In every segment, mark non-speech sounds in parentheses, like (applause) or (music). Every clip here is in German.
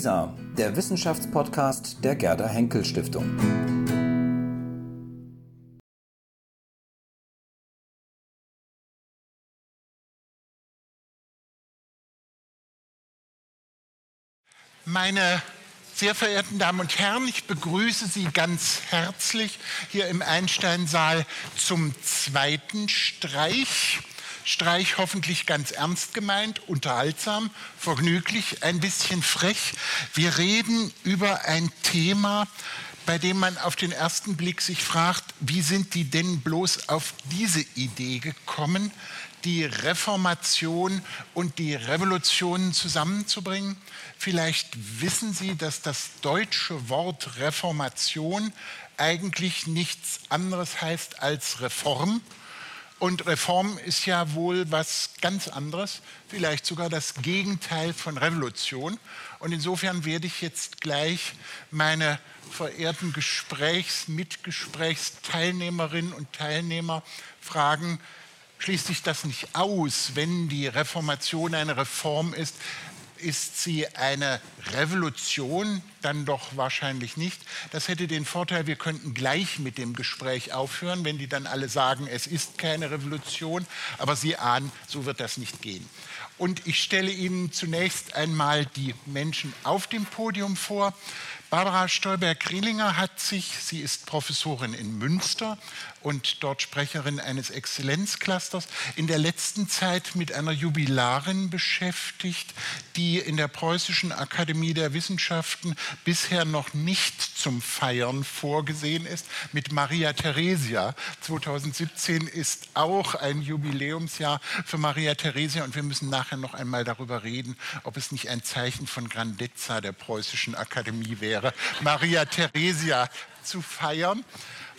WISA, der Wissenschaftspodcast der Gerda Henkel Stiftung. Meine sehr verehrten Damen und Herren, ich begrüße Sie ganz herzlich hier im Einsteinsaal zum zweiten Streich. Streich hoffentlich ganz ernst gemeint, unterhaltsam, vergnüglich, ein bisschen frech. Wir reden über ein Thema, bei dem man auf den ersten Blick sich fragt, wie sind die denn bloß auf diese Idee gekommen, die Reformation und die Revolution zusammenzubringen? Vielleicht wissen Sie, dass das deutsche Wort Reformation eigentlich nichts anderes heißt als Reform. Und Reform ist ja wohl was ganz anderes, vielleicht sogar das Gegenteil von Revolution. Und insofern werde ich jetzt gleich meine verehrten Gesprächs-, Mitgesprächsteilnehmerinnen und Teilnehmer fragen, schließt sich das nicht aus, wenn die Reformation eine Reform ist, ist sie eine Revolution? Dann doch wahrscheinlich nicht. Das hätte den Vorteil, wir könnten gleich mit dem Gespräch aufhören, wenn die dann alle sagen, es ist keine Revolution. Aber Sie ahnen, so wird das nicht gehen. Und ich stelle Ihnen zunächst einmal die Menschen auf dem Podium vor. Barbara Stolberg-Rielinger hat sich, sie ist Professorin in Münster und dort Sprecherin eines Exzellenzclusters, in der letzten Zeit mit einer Jubilarin beschäftigt, die in der Preußischen Akademie der Wissenschaften bisher noch nicht zum Feiern vorgesehen ist, mit Maria Theresia. 2017 ist auch ein Jubiläumsjahr für Maria Theresia und wir müssen nachher noch einmal darüber reden, ob es nicht ein Zeichen von Grandezza der Preußischen Akademie wäre Maria Theresia zu feiern.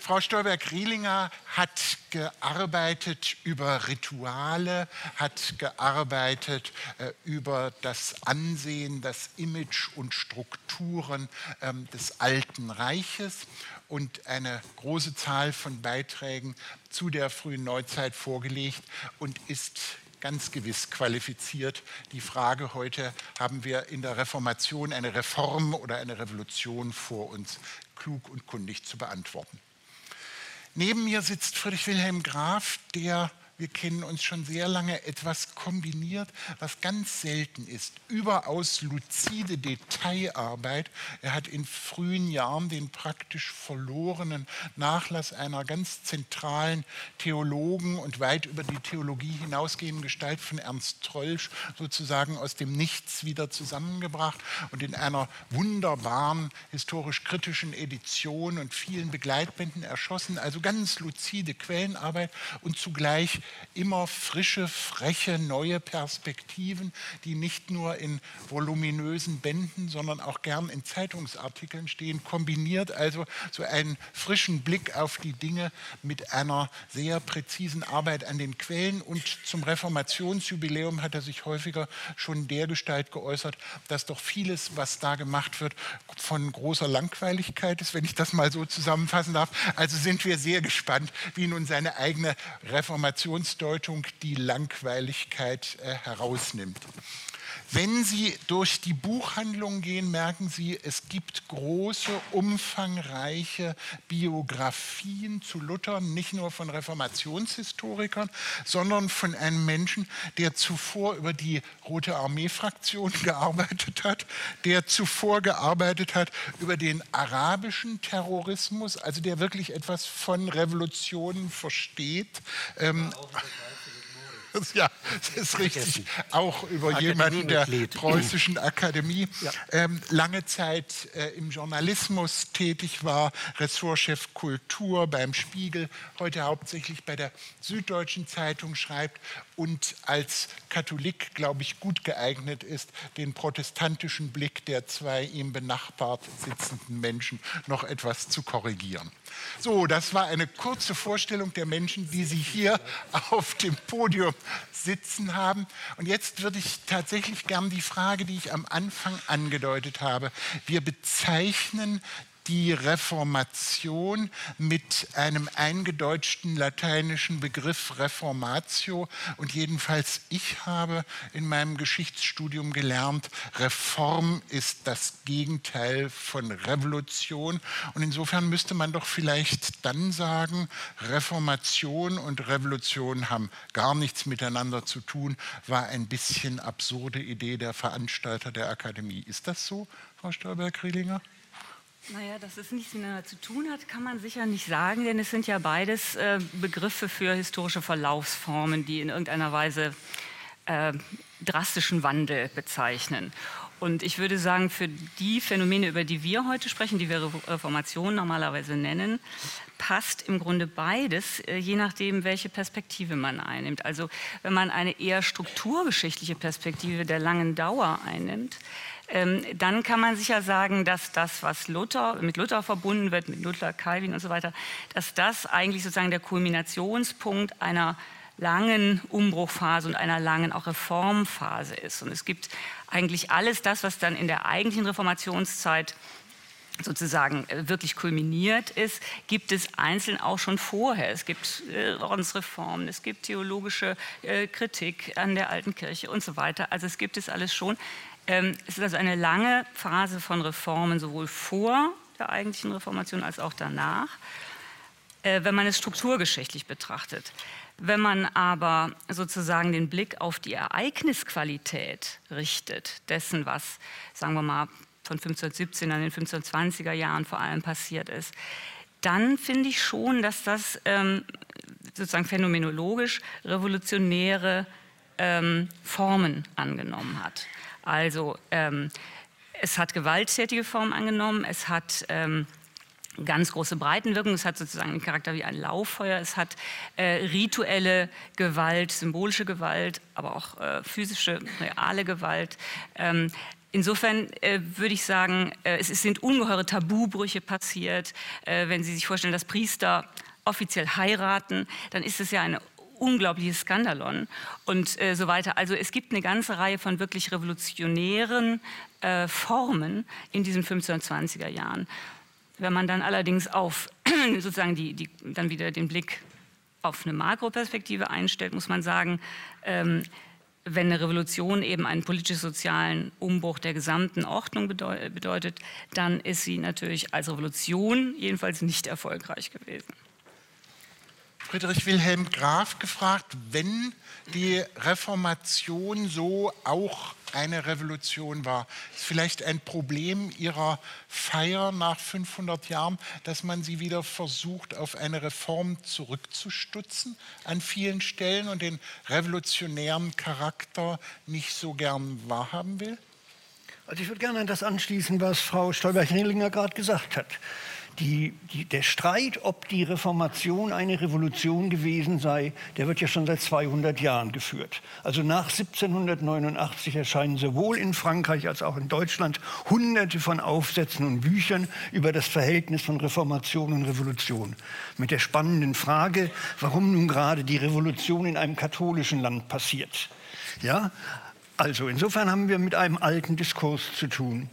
Frau Stolberg-Rielinger hat gearbeitet über Rituale, hat gearbeitet äh, über das Ansehen, das Image und Strukturen ähm, des Alten Reiches und eine große Zahl von Beiträgen zu der frühen Neuzeit vorgelegt und ist ganz gewiss qualifiziert. Die Frage heute, haben wir in der Reformation eine Reform oder eine Revolution vor uns, klug und kundig zu beantworten. Neben mir sitzt Friedrich Wilhelm Graf, der wir kennen uns schon sehr lange, etwas kombiniert, was ganz selten ist. Überaus luzide Detailarbeit. Er hat in frühen Jahren den praktisch verlorenen Nachlass einer ganz zentralen Theologen und weit über die Theologie hinausgehenden Gestalt von Ernst Trollsch sozusagen aus dem Nichts wieder zusammengebracht und in einer wunderbaren historisch-kritischen Edition und vielen Begleitbänden erschossen. Also ganz luzide Quellenarbeit und zugleich immer frische, freche, neue Perspektiven, die nicht nur in voluminösen Bänden, sondern auch gern in Zeitungsartikeln stehen, kombiniert also so einen frischen Blick auf die Dinge mit einer sehr präzisen Arbeit an den Quellen. Und zum Reformationsjubiläum hat er sich häufiger schon dergestalt geäußert, dass doch vieles, was da gemacht wird, von großer Langweiligkeit ist, wenn ich das mal so zusammenfassen darf. Also sind wir sehr gespannt, wie nun seine eigene Reformation Religionsdeutung die Langweiligkeit äh, herausnimmt. Wenn Sie durch die Buchhandlung gehen, merken Sie, es gibt große, umfangreiche Biografien zu Luther, nicht nur von Reformationshistorikern, sondern von einem Menschen, der zuvor über die Rote Armee-Fraktion (laughs) gearbeitet hat, der zuvor gearbeitet hat über den arabischen Terrorismus, also der wirklich etwas von Revolutionen versteht. Ähm, ja, das ist richtig. Auch über jemanden der preußischen Akademie. Ja. Ähm, lange Zeit äh, im Journalismus tätig war, Ressortchef Kultur beim Spiegel, heute hauptsächlich bei der Süddeutschen Zeitung schreibt und als Katholik, glaube ich, gut geeignet ist, den protestantischen Blick der zwei ihm benachbart sitzenden Menschen noch etwas zu korrigieren. So, das war eine kurze Vorstellung der Menschen, die Sie hier auf dem Podium sitzen haben. Und jetzt würde ich tatsächlich gern die Frage, die ich am Anfang angedeutet habe. Wir bezeichnen die Reformation mit einem eingedeutschten lateinischen Begriff Reformatio. Und jedenfalls ich habe in meinem Geschichtsstudium gelernt, Reform ist das Gegenteil von Revolution. Und insofern müsste man doch vielleicht dann sagen, Reformation und Revolution haben gar nichts miteinander zu tun, war ein bisschen absurde Idee der Veranstalter der Akademie. Ist das so, Frau Stolberg-Rielinger? Naja, dass es nichts miteinander zu tun hat, kann man sicher nicht sagen, denn es sind ja beides äh, Begriffe für historische Verlaufsformen, die in irgendeiner Weise äh, drastischen Wandel bezeichnen. Und ich würde sagen, für die Phänomene, über die wir heute sprechen, die wir Reformation normalerweise nennen, passt im Grunde beides, äh, je nachdem, welche Perspektive man einnimmt. Also wenn man eine eher strukturgeschichtliche Perspektive der langen Dauer einnimmt, ähm, dann kann man sicher sagen, dass das, was Luther, mit Luther verbunden wird, mit Luther, Calvin und so weiter, dass das eigentlich sozusagen der Kulminationspunkt einer langen Umbruchphase und einer langen auch Reformphase ist. Und es gibt eigentlich alles das, was dann in der eigentlichen Reformationszeit sozusagen äh, wirklich kulminiert ist, gibt es einzeln auch schon vorher. Es gibt äh, Ordensreformen, es gibt theologische äh, Kritik an der alten Kirche und so weiter. Also es gibt es alles schon. Ähm, es ist also eine lange Phase von Reformen, sowohl vor der eigentlichen Reformation als auch danach, äh, wenn man es strukturgeschichtlich betrachtet. Wenn man aber sozusagen den Blick auf die Ereignisqualität richtet, dessen, was, sagen wir mal, von 1517 an den 1520er Jahren vor allem passiert ist, dann finde ich schon, dass das ähm, sozusagen phänomenologisch revolutionäre ähm, Formen angenommen hat. Also ähm, es hat gewalttätige Formen angenommen, es hat ähm, ganz große Breitenwirkung, es hat sozusagen den Charakter wie ein Lauffeuer, es hat äh, rituelle Gewalt, symbolische Gewalt, aber auch äh, physische, reale Gewalt. Ähm, Insofern äh, würde ich sagen, äh, es sind ungeheure Tabubrüche passiert. Äh, wenn Sie sich vorstellen, dass Priester offiziell heiraten, dann ist es ja eine unglaubliches Skandalon und äh, so weiter. Also es gibt eine ganze Reihe von wirklich revolutionären äh, Formen in diesen 1520er Jahren. Wenn man dann allerdings auf (clears throat) sozusagen die, die, dann wieder den Blick auf eine Makroperspektive einstellt, muss man sagen, ähm, wenn eine Revolution eben einen politisch-sozialen Umbruch der gesamten Ordnung bedeutet, dann ist sie natürlich als Revolution jedenfalls nicht erfolgreich gewesen. Friedrich Wilhelm Graf gefragt, wenn die Reformation so auch eine Revolution war. Ist vielleicht ein Problem Ihrer Feier nach 500 Jahren, dass man sie wieder versucht, auf eine Reform zurückzustutzen an vielen Stellen und den revolutionären Charakter nicht so gern wahrhaben will? Also ich würde gerne an das anschließen, was Frau Stolberg-Rillinger gerade gesagt hat die, die, der Streit, ob die Reformation eine Revolution gewesen sei, der wird ja schon seit 200 Jahren geführt. Also nach 1789 erscheinen sowohl in Frankreich als auch in Deutschland Hunderte von Aufsätzen und Büchern über das Verhältnis von Reformation und Revolution. Mit der spannenden Frage, warum nun gerade die Revolution in einem katholischen Land passiert. Ja, also insofern haben wir mit einem alten Diskurs zu tun.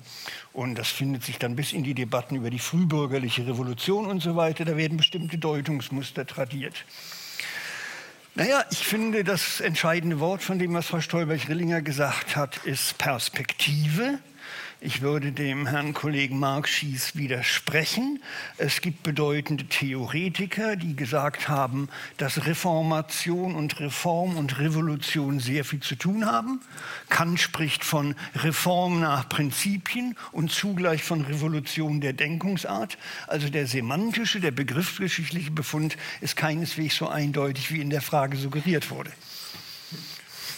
Und das findet sich dann bis in die Debatten über die frühbürgerliche Revolution und so weiter. Da werden bestimmte Deutungsmuster tradiert. Naja, ich finde, das entscheidende Wort von dem, was Frau Stolberg-Rillinger gesagt hat, ist Perspektive. Ich würde dem Herrn Kollegen Mark Schies widersprechen. Es gibt bedeutende Theoretiker, die gesagt haben, dass Reformation und Reform und Revolution sehr viel zu tun haben. Kant spricht von Reform nach Prinzipien und zugleich von Revolution der Denkungsart. Also der semantische, der begriffsgeschichtliche Befund ist keineswegs so eindeutig, wie in der Frage suggeriert wurde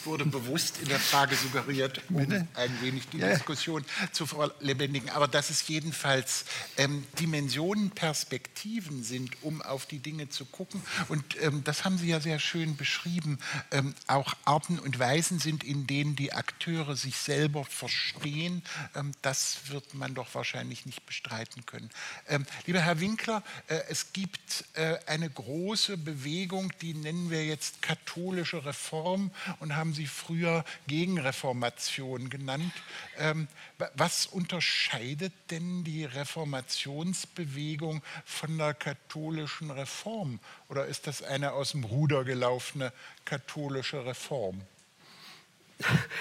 wurde bewusst in der Frage suggeriert, um Bitte? ein wenig die ja. Diskussion zu verlebendigen. Aber dass es jedenfalls ähm, Dimensionen, Perspektiven sind, um auf die Dinge zu gucken. Und ähm, das haben Sie ja sehr schön beschrieben. Ähm, auch Arten und Weisen sind, in denen die Akteure sich selber verstehen. Ähm, das wird man doch wahrscheinlich nicht bestreiten können. Ähm, lieber Herr Winkler, äh, es gibt äh, eine große Bewegung, die nennen wir jetzt katholische Reform und haben haben Sie früher Gegenreformation genannt. Ähm, was unterscheidet denn die Reformationsbewegung von der katholischen Reform? Oder ist das eine aus dem Ruder gelaufene katholische Reform?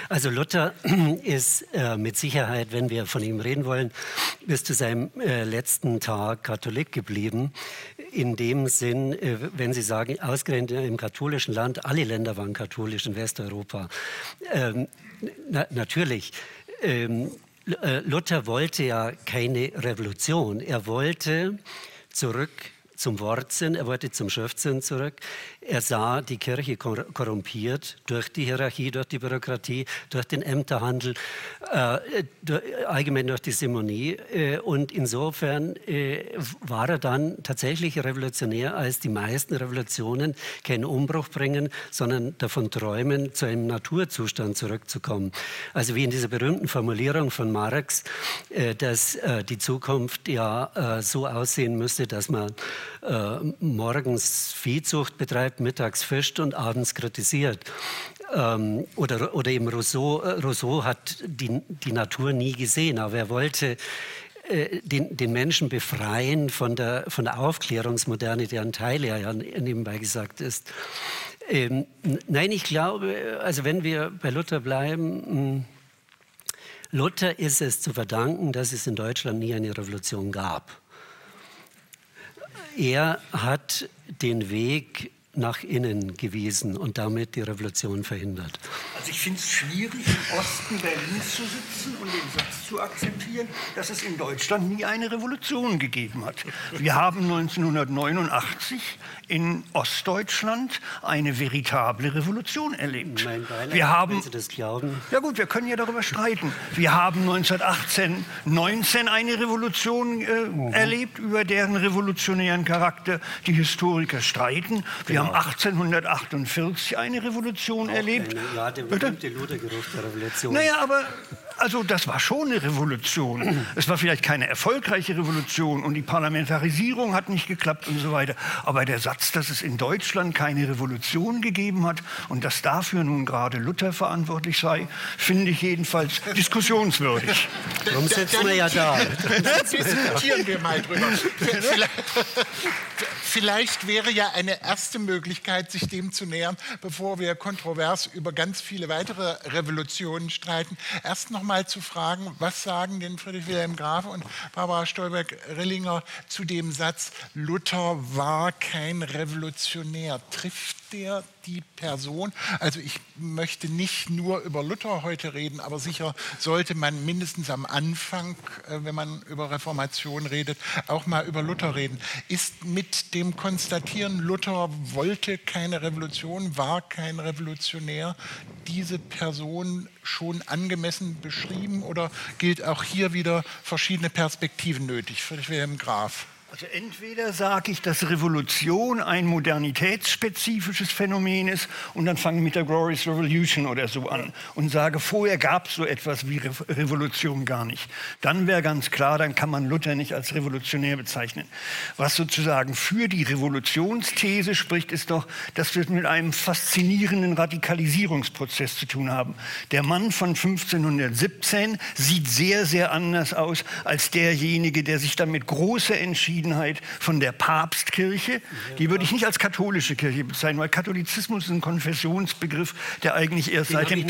Also Luther (clears throat) ist äh, mit Sicherheit, wenn wir von ihm reden wollen, bis zu seinem äh, letzten Tag Katholik geblieben. In dem Sinn, äh, wenn Sie sagen, ausgerechnet im katholischen Land, alle Länder waren katholisch in Westeuropa. Ähm, na, natürlich. Ähm, äh, Luther wollte ja keine Revolution. Er wollte zurück zum Wortsinn, er wollte zum Schriftsinn zurück. Er sah die Kirche korrumpiert durch die Hierarchie, durch die Bürokratie, durch den Ämterhandel, äh, allgemein durch die Simonie. Äh, und insofern äh, war er dann tatsächlich revolutionär, als die meisten Revolutionen keinen Umbruch bringen, sondern davon träumen, zu einem Naturzustand zurückzukommen. Also wie in dieser berühmten Formulierung von Marx, äh, dass äh, die Zukunft ja so aussehen müsste, dass man morgens Viehzucht betreibt, mittags fischt und abends kritisiert. Ähm, oder, oder eben Rousseau, äh, Rousseau hat die, die Natur nie gesehen, aber er wollte äh, den, den, Menschen befreien von der, von der Aufklärungsmoderne, deren Teil er ja nebenbei gesagt ist. Ähm, nein, ich glaube, also wenn wir bei Luther bleiben, hm, Luther ist es zu verdanken, dass es in Deutschland nie eine Revolution gab. Er hat den Weg nach innen gewiesen und damit die Revolution verhindert. Also ich finde es schwierig, im Osten Berlins zu sitzen und den Satz zu akzeptieren, dass es in Deutschland nie eine Revolution gegeben hat. Wir haben 1989 in Ostdeutschland eine veritable Revolution erlebt. Mein Beileid, wir haben, wenn Sie das glauben. Ja gut, wir können ja darüber streiten. Wir haben 1918, 19 eine Revolution äh, mhm. erlebt, über deren revolutionären Charakter die Historiker streiten. Wir genau. haben 1848 eine Revolution Auch erlebt. Eine, ja, der berühmte Luthergeruch der Revolution. Naja, aber also das war schon eine Revolution. Es war vielleicht keine erfolgreiche Revolution und die Parlamentarisierung hat nicht geklappt und so weiter. Aber der Satz, dass es in Deutschland keine Revolution gegeben hat und dass dafür nun gerade Luther verantwortlich sei, finde ich jedenfalls diskussionswürdig. Darum sitzen wir ja da. Diskutieren wir mal drüber. Vielleicht, vielleicht wäre ja eine erste Möglichkeit, sich dem zu nähern, bevor wir kontrovers über ganz viele weitere Revolutionen streiten. Erst noch mal zu fragen, was sagen denn Friedrich Wilhelm Graf und Barbara Stolberg-Rillinger zu dem Satz, Luther war kein Revolutionär. Trifft der die Person? Also ich möchte nicht nur über Luther heute reden, aber sicher sollte man mindestens am Anfang, äh, wenn man über Reformation redet, auch mal über Luther reden. Ist mit dem Konstatieren, Luther wollte keine Revolution, war kein Revolutionär, diese Person schon angemessen beschrieben oder gilt auch hier wieder verschiedene Perspektiven nötig? Friedrich Wilhelm Graf. Also entweder sage ich, dass Revolution ein modernitätsspezifisches Phänomen ist und dann fange ich mit der Glorious Revolution oder so an und sage, vorher gab es so etwas wie Re Revolution gar nicht. Dann wäre ganz klar, dann kann man Luther nicht als revolutionär bezeichnen. Was sozusagen für die Revolutionsthese spricht, ist doch, dass wir mit einem faszinierenden Radikalisierungsprozess zu tun haben. Der Mann von 1517 sieht sehr, sehr anders aus als derjenige, der sich dann mit großer Entschiedenheit Abgeschiedenheit von der Papstkirche. Die würde ich nicht als katholische Kirche bezeichnen, weil Katholizismus ist ein Konfessionsbegriff, der eigentlich erst seit dem,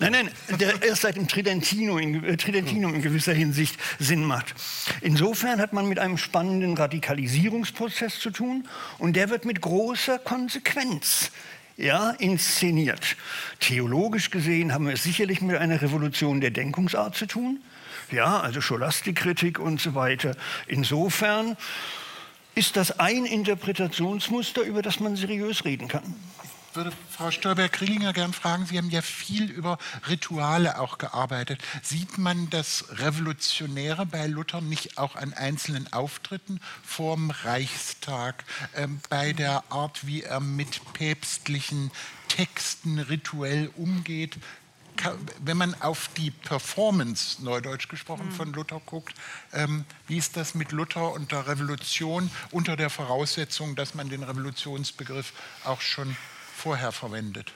nein, nein, der erst seit dem Tridentino in, äh, Tridentinum in gewisser Hinsicht Sinn macht. Insofern hat man mit einem spannenden Radikalisierungsprozess zu tun und der wird mit großer Konsequenz ja, inszeniert. Theologisch gesehen haben wir es sicherlich mit einer Revolution der Denkungsart zu tun ja, also Scholastikkritik und so weiter. Insofern ist das ein Interpretationsmuster, über das man seriös reden kann Ich würde Frau Stolberg-Grillinger gern fragen, Sie haben ja viel über Rituale auch gearbeitet. Sieht man das Revolutionäre bei Luther nicht auch an einzelnen Auftritten vorm Reichstag, äh, bei der Art, wie er mit päpstlichen Texten rituell umgeht? Wenn man auf die Performance, neudeutsch gesprochen, von Luther guckt, ähm, wie ist das mit Luther und der Revolution unter der Voraussetzung, dass man den Revolutionsbegriff auch schon vorher verwendet?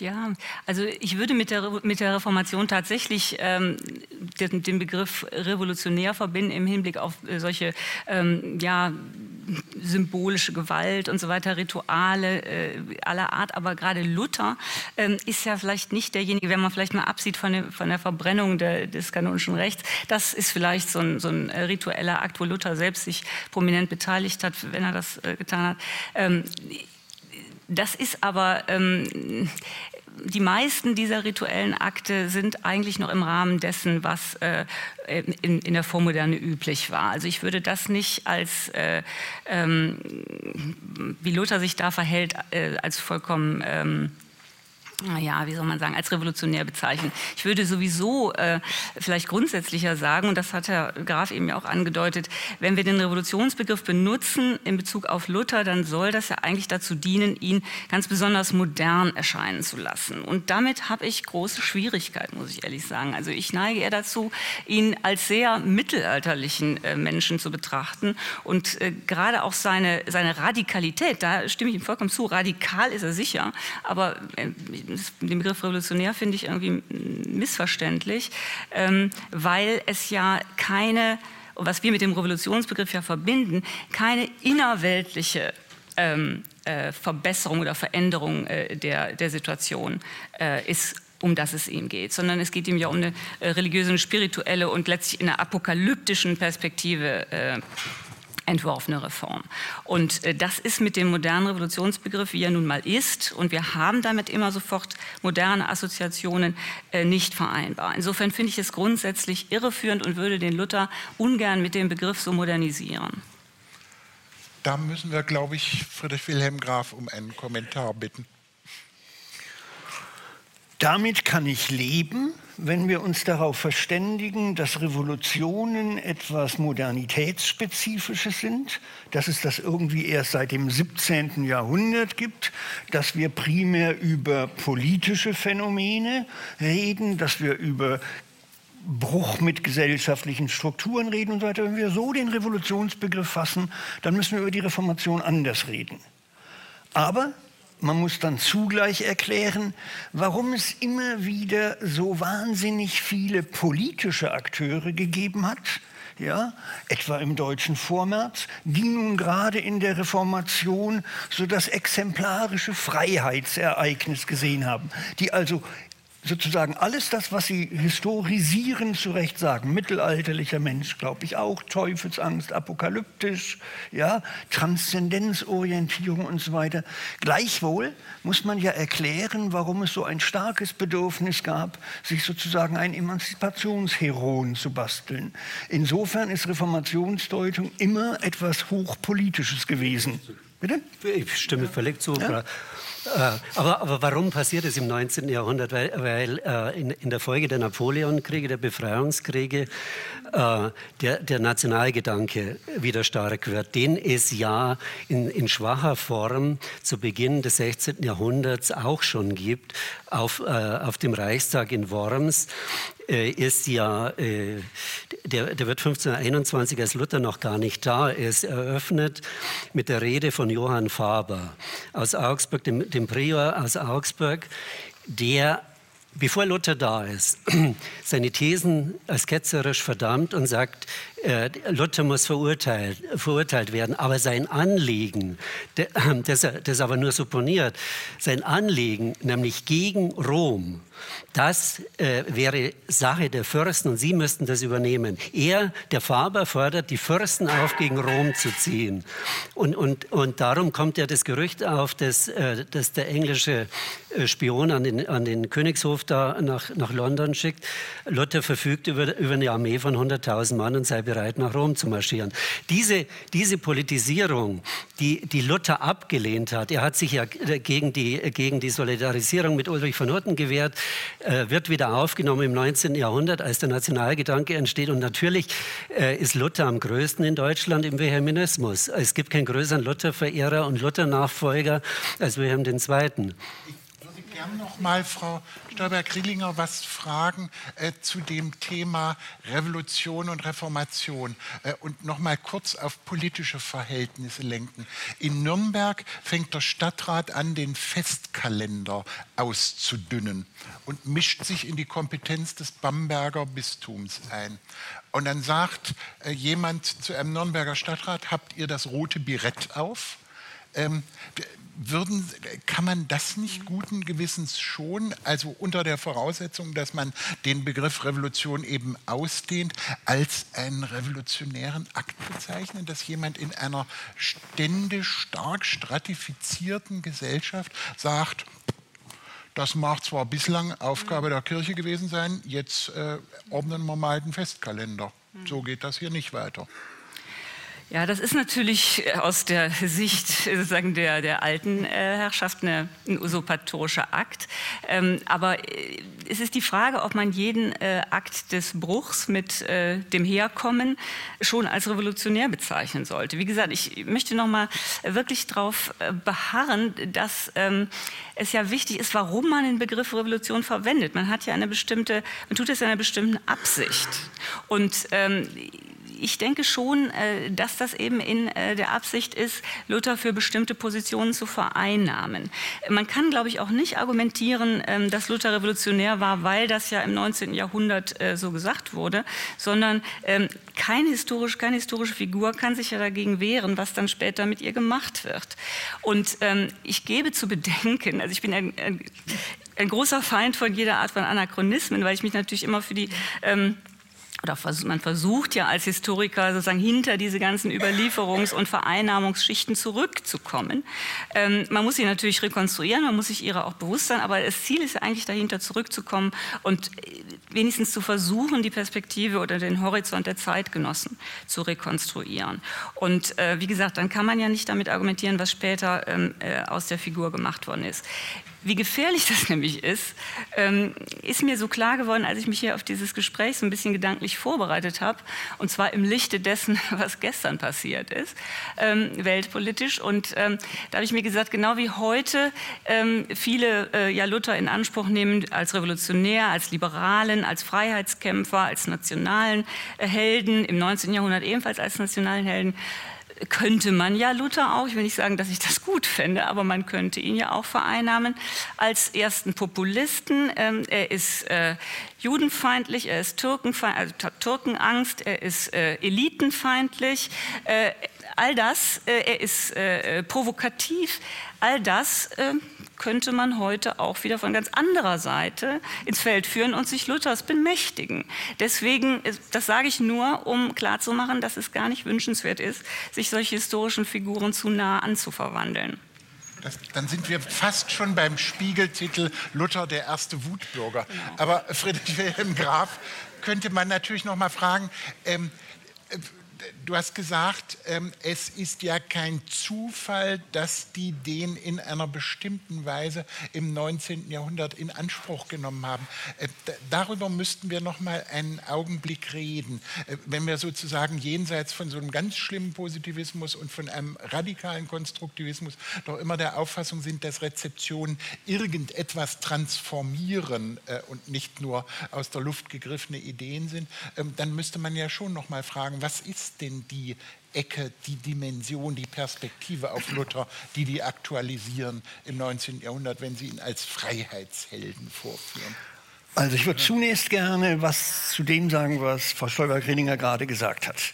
Ja, also ich würde mit der, mit der Reformation tatsächlich ähm, den, den, Begriff revolutionär verbinden im Hinblick auf äh, solche ähm, ja, symbolische Gewalt und so weiter, Rituale äh, aller Art. Aber gerade Luther ähm, ist ja vielleicht nicht derjenige, wenn man vielleicht mal absieht von, der, von der Verbrennung der, des kanonischen Rechts, das ist vielleicht so ein, so ein, ritueller Akt, wo Luther selbst sich prominent beteiligt hat, wenn er das äh, getan hat. Ähm, das ist aber, ähm, die meisten dieser rituellen Akte sind eigentlich noch im Rahmen dessen, was äh, in, in, der Vormoderne üblich war. Also ich würde das nicht als, äh, ähm, wie Luther sich da verhält, äh, als vollkommen... Ähm, ja, wie soll man sagen, als revolutionär bezeichnen. Ich würde sowieso äh, vielleicht grundsätzlicher sagen, und das hat Herr Graf eben ja auch angedeutet, wenn wir den Revolutionsbegriff benutzen in Bezug auf Luther, dann soll das ja eigentlich dazu dienen, ihn ganz besonders modern erscheinen zu lassen. Und damit habe ich große Schwierigkeiten, muss ich ehrlich sagen. Also ich neige eher dazu, ihn als sehr mittelalterlichen äh, Menschen zu betrachten und äh, gerade auch seine, seine Radikalität, da stimme ich ihm vollkommen zu, radikal ist er sicher, aber äh, den Begriff revolutionär finde ich irgendwie missverständlich, ähm, weil es ja keine, was wir mit dem Revolutionsbegriff ja verbinden, keine innerweltliche ähm, äh, Verbesserung oder Veränderung äh, der, der Situation äh, ist um das es ihm geht, sondern es geht ihm ja um eine äh, religiöse, spirituelle und letztlich in einer apokalyptischen Perspektive äh, entworfene Reform. Und äh, das ist mit dem modernen Revolutionsbegriff, wie er nun mal ist, und wir haben damit immer sofort moderne Assoziationen äh, nicht vereinbar. Insofern finde ich es grundsätzlich irreführend und würde den Luther ungern mit dem Begriff so modernisieren. Da müssen wir, glaube ich, Friedrich Wilhelm Graf um einen Kommentar bitten. Damit kann ich leben, wenn wir uns darauf verständigen, dass Revolutionen etwas Modernitätsspezifisches sind, dass es das irgendwie erst seit dem 17. Jahrhundert gibt, dass wir primär über politische Phänomene reden, dass wir über Bruch mit gesellschaftlichen Strukturen reden und so weiter. Wenn wir so den Revolutionsbegriff fassen, dann müssen wir über die Reformation anders reden. Aber man muss dann zugleich erklären, warum es immer wieder so wahnsinnig viele politische Akteure gegeben hat, ja, etwa im deutschen Vormärz, die nun gerade in der Reformation so das exemplarische Freiheitsereignis gesehen haben, die also sozusagen alles das, was Sie historisieren, zu Recht sagen. Mittelalterlicher Mensch, glaube ich auch, Teufelsangst, apokalyptisch, ja, Transzendenzorientierung und so weiter. Gleichwohl muss man ja erklären, warum es so ein starkes Bedürfnis gab, sich sozusagen einen Emanzipationsheroen zu basteln. Insofern ist Reformationsdeutung immer etwas Hochpolitisches gewesen. Bitte? Ich stimme völlig zu. Ja? Äh, aber, aber, warum passiert es im 19. Jahrhundert? Weil, weil äh, in, in, der Folge der Napoleonkriege, der Befreiungskriege, äh, der, der, Nationalgedanke wieder stark wird, den es ja in, in, schwacher Form zu Beginn des 16. Jahrhunderts auch schon gibt, auf, äh, auf dem Reichstag in Worms äh, ist ja, äh, der, der wird 1521 als Luther noch gar nicht da. Ist eröffnet mit der Rede von Johann Faber aus Augsburg, dem, dem Prior aus Augsburg, der bevor Luther da ist, (clears throat) seine Thesen als ketzerisch verdammt und sagt, äh, Luther muss verurteilt, verurteilt werden, aber sein Anliegen, (clears throat) das, das aber nur supponiert, sein Anliegen, nämlich gegen Rom, das äh, wäre Sache der Fürsten und sie müssten das übernehmen. Er, der Faber, fordert die Fürsten auf, gegen Rom zu ziehen. Und, und, und darum kommt ja das Gerücht auf, dass, äh, dass der englische äh, Spion an den, an den Königshof da nach, nach London schickt. Luther verfügt über, über eine Armee von 100.000 Mann und sei bereit, nach Rom zu marschieren. Diese, diese Politisierung, die, die Luther abgelehnt hat, er hat sich ja gegen die, gegen die Solidarisierung mit Ulrich von Hutten gewehrt, äh, wird wieder aufgenommen im 19. Jahrhundert, als der Nationalgedanke entsteht. Und natürlich äh, ist Luther am größten in Deutschland im Wilhelminismus. Es gibt keinen größeren Luther-Verehrer und Luther-Nachfolger als Wilhelm II. Gern noch mal Frau Stolberg-Rielinger was fragen äh, zu dem Thema Revolution und Reformation äh, und noch mal kurz auf politische Verhältnisse lenken. In Nürnberg fängt der Stadtrat an, den Festkalender auszudünnen und mischt sich in die Kompetenz des Bamberger Bistums ein. Und dann sagt äh, jemand zu einem Nürnberger Stadtrat, habt ihr das rote Birett auf? Ähm, würden, kann man das nicht guten Gewissens schon, also unter der Voraussetzung, dass man den Begriff Revolution eben ausdehnt, als einen revolutionären Akt bezeichnen, dass jemand in einer ständisch stark stratifizierten Gesellschaft sagt, das mag zwar bislang Aufgabe der Kirche gewesen sein, jetzt äh, ordnen wir mal den Festkalender. So geht das hier nicht weiter. Ja, das ist natürlich äh, aus der Sicht sozusagen der, der alten äh, Herrschaft eine, ein usurpatorischer Akt. Ähm, aber äh, es ist die Frage, ob man jeden äh, Akt des Bruchs mit äh, dem Herkommen schon als revolutionär bezeichnen sollte. Wie gesagt, ich möchte noch mal wirklich darauf äh, beharren, dass ähm, es ja wichtig ist, warum man den Begriff Revolution verwendet. Man hat ja eine bestimmte, man tut es in einer bestimmten Absicht. Und ähm, ich denke schon, äh, dass das eben in äh, der Absicht ist, Luther für bestimmte Positionen zu vereinnahmen. Man kann, glaube ich, auch nicht argumentieren, ähm, dass Luther revolutionär war, weil das ja im 19. Jahrhundert äh, so gesagt wurde, sondern ähm, kein historisch, keine historische Figur kann sich ja dagegen wehren, was dann später mit ihr gemacht wird. Und ähm, ich gebe zu bedenken, also ich bin ein, ein, ein großer Feind von jeder Art von Anachronismen, weil ich mich natürlich immer für die ähm, oder man versucht ja als Historiker sozusagen hinter diese ganzen Überlieferungs- und Vereinnahmungsschichten zurückzukommen. Ähm, man muss sie natürlich rekonstruieren, man muss sich ihrer auch bewusst sein, aber das Ziel ist ja eigentlich dahinter zurückzukommen und äh, wenigstens zu versuchen, die Perspektive oder den Horizont der Zeitgenossen zu rekonstruieren. Und äh, wie gesagt, dann kann man ja nicht damit argumentieren, was später ähm, äh, aus der Figur gemacht worden ist. Wie gefährlich das (laughs) nämlich ist, ähm, ist mir so klar geworden, als ich mich hier auf dieses Gespräch so ein bisschen gedanklich vorbereitet habe, und zwar im Lichte dessen, (laughs) was gestern passiert ist, ähm, weltpolitisch. Und ähm, da habe ich mir gesagt, genau wie heute ähm, viele äh, ja Luther in Anspruch nehmen als Revolutionär, als Liberalen, als Freiheitskämpfer, als nationalen äh, Helden, im 19. Jahrhundert ebenfalls als nationalen Helden, könnte man ja Luther auch, ich will nicht sagen, dass ich das gut fände, aber man könnte ihn ja auch vereinnahmen als ersten Populisten. Ähm, er ist äh, judenfeindlich, er ist Türkenfeind, also Türkenangst, er ist äh, elitenfeindlich. Äh, all das, äh, er ist äh, provokativ, all das äh, könnte man heute auch wieder von ganz anderer Seite ins Feld führen und sich Luthers bemächtigen. Deswegen, das sage ich nur, um klarzumachen, dass es gar nicht wünschenswert ist, sich solche historischen Figuren zu nah anzuverwandeln. Das, dann sind wir fast schon beim Spiegeltitel Luther der erste Wutbürger. Genau. Aber Friedrich Wilhelm Graf könnte man natürlich noch mal fragen, ähm, du hast gesagt, ähm, es ist ja kein Zufall, dass die den in einer bestimmten Weise im 19. Jahrhundert in Anspruch genommen haben. Äh, darüber müssten wir noch mal einen Augenblick reden. Äh, wenn wir sozusagen jenseits von so einem ganz schlimmen Positivismus und von einem radikalen Konstruktivismus doch immer der Auffassung sind, dass Rezeptionen irgendetwas transformieren äh, und nicht nur aus der Luft gegriffene Ideen sind, ähm, dann müsste man ja schon noch mal fragen, was ist ist denn die Ecke, die Dimension, die Perspektive auf Luther, die die aktualisieren im 19. Jahrhundert, wenn Sie ihn als Freiheitshelden vorführen? Also ich würde zunächst gerne was zu dem sagen, was Frau Stolberg-Reninger gerade gesagt hat.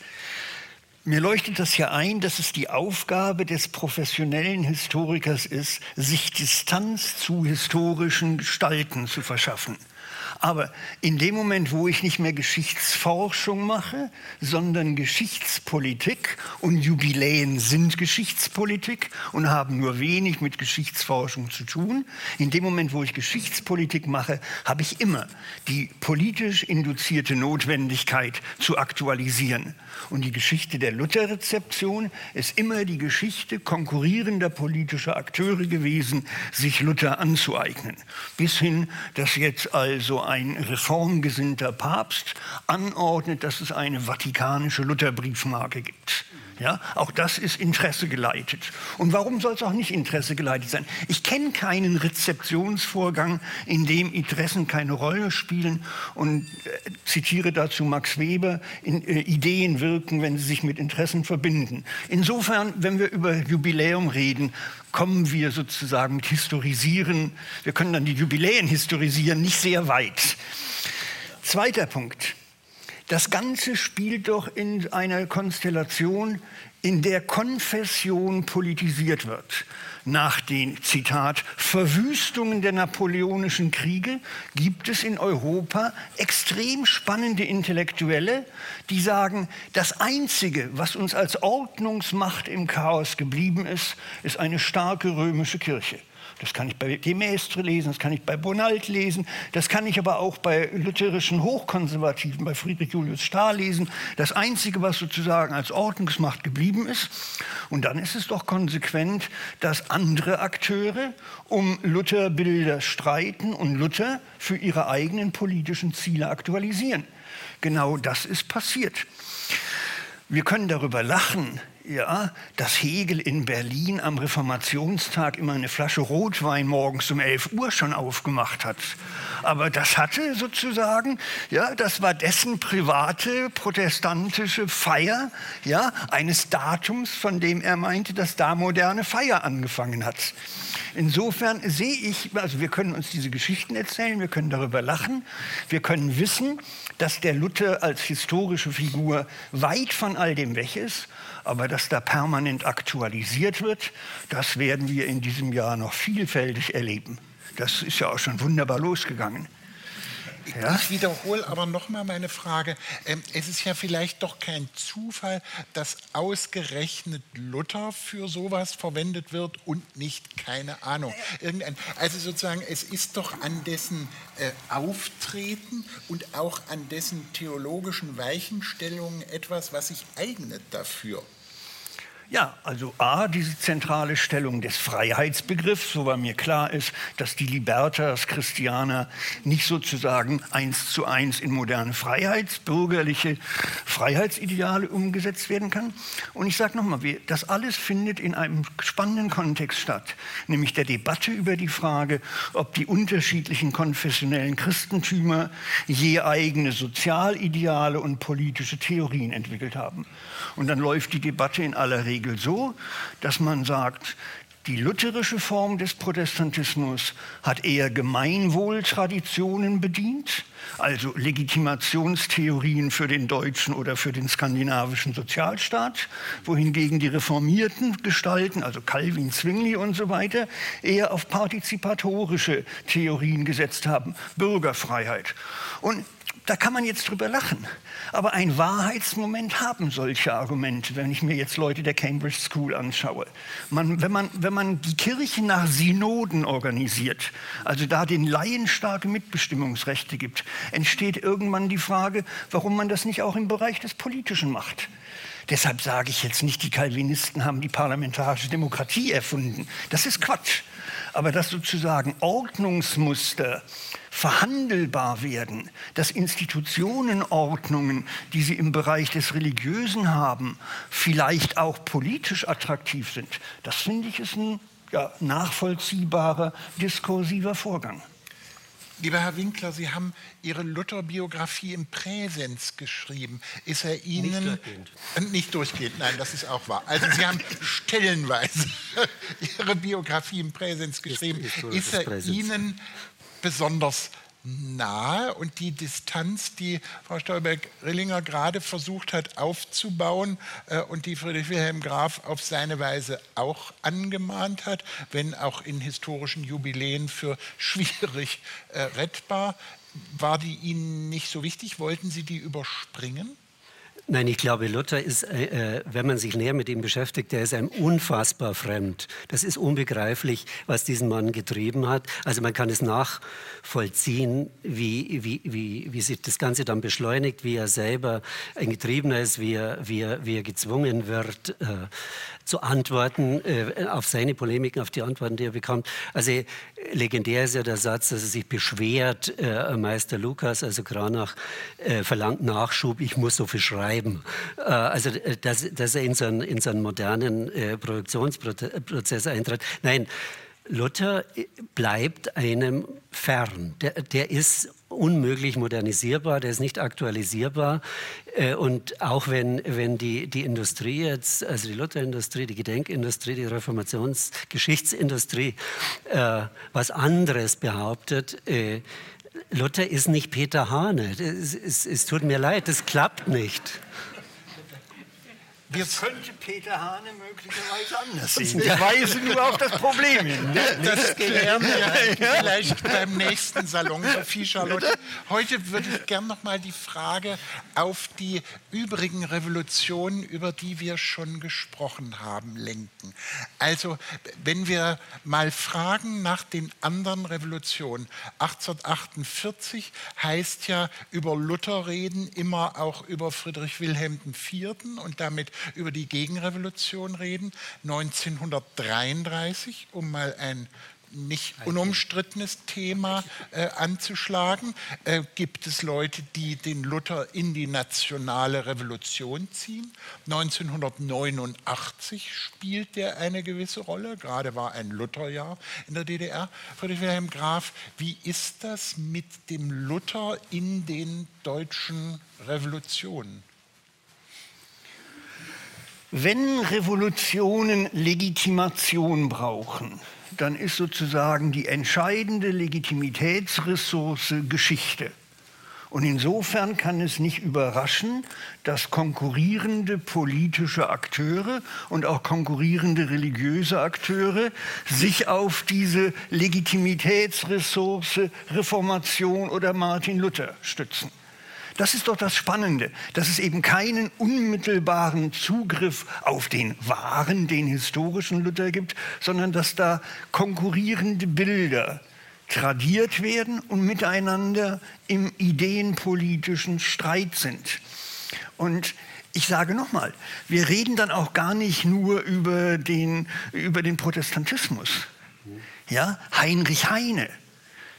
Mir leuchtet das ja ein, dass es die Aufgabe des professionellen Historikers ist, sich Distanz zu historischen Gestalten zu verschaffen. Aber in dem Moment, wo ich nicht mehr Geschichtsforschung mache, sondern Geschichtspolitik und Jubiläen sind Geschichtspolitik und haben nur wenig mit Geschichtsforschung zu tun, in dem Moment, wo ich Geschichtspolitik mache, habe ich immer die politisch induzierte Notwendigkeit zu aktualisieren. Und die Geschichte der Luther-Rezeption ist immer die Geschichte konkurrierender politischer Akteure gewesen, sich Luther anzueignen. Bis hin, dass jetzt also ein reformgesinnter Papst anordnet, dass es eine vatikanische Lutherbriefmarke gibt. Ja, auch das ist Interesse geleitet. Und warum soll es auch nicht Interesse geleitet sein? Ich kenne keinen Rezeptionsvorgang, in dem Interessen keine Rolle spielen und äh, zitiere dazu Max Weber, in, äh, Ideen wirken, wenn sie sich mit Interessen verbinden. Insofern, wenn wir über Jubiläum reden, kommen wir sozusagen mit Historisieren, wir können dann die Jubiläen historisieren, nicht sehr weit. Zweiter Punkt. Das Ganze spielt doch in einer Konstellation, in der Konfession politisiert wird. Nach den, Zitat, Verwüstungen der napoleonischen Kriege gibt es in Europa extrem spannende Intellektuelle, die sagen, das Einzige, was uns als Ordnungsmacht im Chaos geblieben ist, ist eine starke römische Kirche. Das kann ich bei Demestre lesen, das kann ich bei Bonald lesen, das kann ich aber auch bei lutherischen Hochkonservativen, bei Friedrich Julius Stahl lesen. Das Einzige, was sozusagen als Ordnungsmacht geblieben ist. Und dann ist es doch konsequent, dass andere Akteure um Lutherbilder streiten und Luther für ihre eigenen politischen Ziele aktualisieren. Genau das ist passiert. Wir können darüber lachen, ja, dass Hegel in Berlin am Reformationstag immer eine Flasche Rotwein morgens um 11 Uhr schon aufgemacht hat. Aber das hatte sozusagen, ja, das war dessen private protestantische Feier, ja, eines Datums, von dem er meinte, dass da moderne Feier angefangen hat. Insofern sehe ich, also wir können uns diese Geschichten erzählen, wir können darüber lachen, wir können wissen, dass der Luther als historische Figur weit von all dem weg ist aber dass da permanent aktualisiert wird, das werden wir in diesem Jahr noch vielfältig erleben. Das ist ja auch schon wunderbar losgegangen. Ja? Ich wiederhole aber nochmal meine Frage. Ähm, es ist ja vielleicht doch kein Zufall, dass ausgerechnet Luther für sowas verwendet wird und nicht, keine Ahnung, irgendein. Also sozusagen, es ist doch an dessen äh, Auftreten und auch an dessen theologischen Weichenstellungen etwas, was sich eignet dafür. Ja, also A, diese zentrale Stellung des Freiheitsbegriffs, so weil mir klar ist, dass die Libertas Christianer nicht sozusagen eins zu eins in moderne Freiheitsbürgerliche Freiheitsideale umgesetzt werden kann. Und ich sage nochmal, das alles findet in einem spannenden Kontext statt, nämlich der Debatte über die Frage, ob die unterschiedlichen konfessionellen Christentümer je eigene Sozialideale und politische Theorien entwickelt haben. Und dann läuft die Debatte in aller Regel Regel so, dass man sagt, die lutherische Form des Protestantismus hat eher Gemeinwohltraditionen bedient, also Legitimationstheorien für den deutschen oder für den skandinavischen Sozialstaat, wohingegen die reformierten Gestalten, also Calvin, Zwingli und so weiter, eher auf partizipatorische Theorien gesetzt haben, Bürgerfreiheit. Und da kann man jetzt drüber lachen. Aber ein Wahrheitsmoment haben solche Argumente, wenn ich mir jetzt Leute der Cambridge School anschaue. Man, wenn, man, wenn man die Kirche nach Synoden organisiert, also da den Laien starke Mitbestimmungsrechte gibt, entsteht irgendwann die Frage, warum man das nicht auch im Bereich des Politischen macht. Deshalb sage ich jetzt nicht, die Calvinisten haben die parlamentarische Demokratie erfunden. Das ist Quatsch. Aber dass sozusagen Ordnungsmuster verhandelbar werden, dass Institutionenordnungen, die sie im Bereich des Religiösen haben, vielleicht auch politisch attraktiv sind. Das finde ich ist ein ja, nachvollziehbarer diskursiver Vorgang. Lieber Herr Winkler, Sie haben Ihre Luther-Biografie im Präsens geschrieben. Ist er Ihnen. Nicht durchgehend. Äh, nicht durchgehend, nein, das ist auch wahr. Also Sie haben (laughs) stellenweise (laughs) Ihre Biografie im Präsens geschrieben. Ist, ist er Präsens. Ihnen besonders nahe und die Distanz, die Frau Stolberg-Rillinger gerade versucht hat aufzubauen äh, und die Friedrich Wilhelm Graf auf seine Weise auch angemahnt hat, wenn auch in historischen Jubiläen für (laughs) schwierig äh, rettbar, war die Ihnen nicht so wichtig? Wollten Sie die überspringen? Nein, ich glaube, Luther ist, äh, äh, wenn man sich näher mit ihm beschäftigt, der ist einem unfassbar fremd. Das ist unbegreiflich, was diesen Mann getrieben hat. Also man kann es nachvollziehen, wie, wie, wie, wie sich das Ganze dann beschleunigt, wie er selber ein Getriebener ist, wie er, wie er, wie er gezwungen wird, äh, zu antworten äh, auf seine Polemiken, auf die Antworten, die er bekommt. Also legendär ist ja der Satz, dass er sich beschwert, äh, Meister Lukas, also Kranach, äh, verlangt Nachschub, ich muss so viel schreiben schreiben. Äh, also, äh, dass, dass er in so einen, in so einen modernen äh, Produktionsprozess eintritt. Nein, Luther bleibt einem fern. Der, der ist unmöglich modernisierbar, der ist nicht aktualisierbar. Und auch wenn, wenn die, die Industrie jetzt, also die Lutherindustrie, die Gedenkindustrie, die Reformationsgeschichtsindustrie äh, was anderes behauptet, äh, Luther ist nicht Peter Hane. Es, es, es tut mir leid, das klappt nicht. Das könnte Peter Hane möglicherweise anders sehen. Ich nur auf das Problem hin. Das klären wir vielleicht beim nächsten Salon, Sophie Charlotte. Heute würde ich gerne noch mal die Frage auf die übrigen Revolutionen, über die wir schon gesprochen haben, lenken. Also, wenn wir mal fragen nach den anderen Revolutionen. 1848 heißt ja über Luther reden, immer auch über Friedrich Wilhelm IV. und damit über die Gegenrevolution reden. 1933, um mal ein nicht unumstrittenes Thema äh, anzuschlagen, äh, gibt es Leute, die den Luther in die nationale Revolution ziehen. 1989 spielt der eine gewisse Rolle, gerade war ein Lutherjahr in der DDR. Friedrich Wilhelm Graf, wie ist das mit dem Luther in den deutschen Revolutionen? Wenn Revolutionen Legitimation brauchen, dann ist sozusagen die entscheidende Legitimitätsressource Geschichte. Und insofern kann es nicht überraschen, dass konkurrierende politische Akteure und auch konkurrierende religiöse Akteure sich auf diese Legitimitätsressource Reformation oder Martin Luther stützen. Das ist doch das Spannende, dass es eben keinen unmittelbaren Zugriff auf den wahren, den historischen Luther gibt, sondern dass da konkurrierende Bilder tradiert werden und miteinander im ideenpolitischen Streit sind. Und ich sage nochmal, wir reden dann auch gar nicht nur über den, über den Protestantismus. Ja, Heinrich Heine,